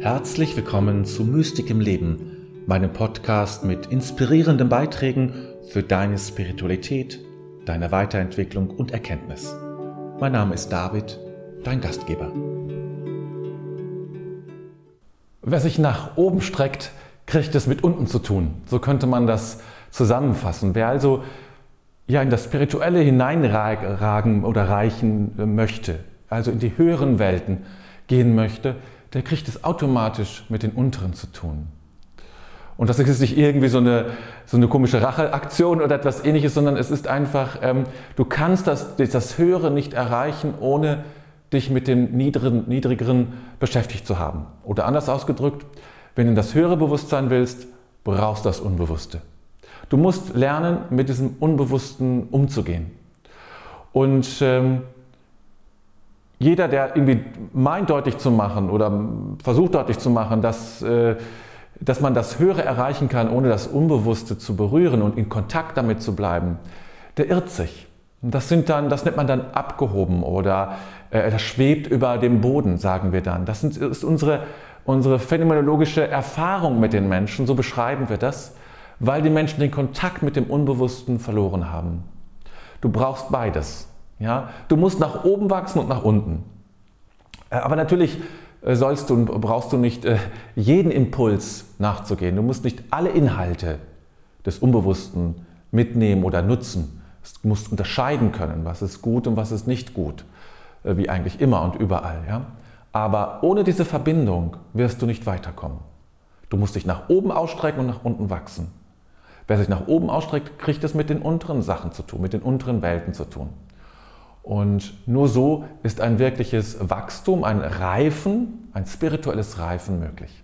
Herzlich willkommen zu Mystik im Leben, meinem Podcast mit inspirierenden Beiträgen für deine Spiritualität, deine Weiterentwicklung und Erkenntnis. Mein Name ist David, dein Gastgeber. Wer sich nach oben streckt, kriegt es mit unten zu tun. So könnte man das zusammenfassen. Wer also ja in das Spirituelle hineinragen oder reichen möchte, also in die höheren Welten gehen möchte, der kriegt es automatisch mit den unteren zu tun. Und das ist nicht irgendwie so eine, so eine komische Racheaktion oder etwas ähnliches, sondern es ist einfach, ähm, du kannst das, das Höhere nicht erreichen, ohne dich mit dem Niedrigen, Niedrigeren beschäftigt zu haben. Oder anders ausgedrückt, wenn du das höhere Bewusstsein willst, brauchst du das Unbewusste. Du musst lernen, mit diesem Unbewussten umzugehen. Und ähm, jeder, der irgendwie meint deutlich zu machen oder versucht deutlich zu machen, dass, äh, dass man das Höhere erreichen kann, ohne das Unbewusste zu berühren und in Kontakt damit zu bleiben, der irrt sich. das, sind dann, das nennt man dann abgehoben oder äh, das schwebt über dem Boden, sagen wir dann. Das ist unsere, unsere phänomenologische Erfahrung mit den Menschen, so beschreiben wir das, weil die Menschen den Kontakt mit dem Unbewussten verloren haben. Du brauchst beides. Ja? Du musst nach oben wachsen und nach unten. Äh, aber natürlich äh, sollst du und brauchst du nicht äh, jeden Impuls nachzugehen. Du musst nicht alle Inhalte des Unbewussten mitnehmen oder nutzen. Du musst unterscheiden können, was ist gut und was ist nicht gut, wie eigentlich immer und überall. Ja? Aber ohne diese Verbindung wirst du nicht weiterkommen. Du musst dich nach oben ausstrecken und nach unten wachsen. Wer sich nach oben ausstreckt, kriegt es mit den unteren Sachen zu tun, mit den unteren Welten zu tun. Und nur so ist ein wirkliches Wachstum, ein Reifen, ein spirituelles Reifen möglich.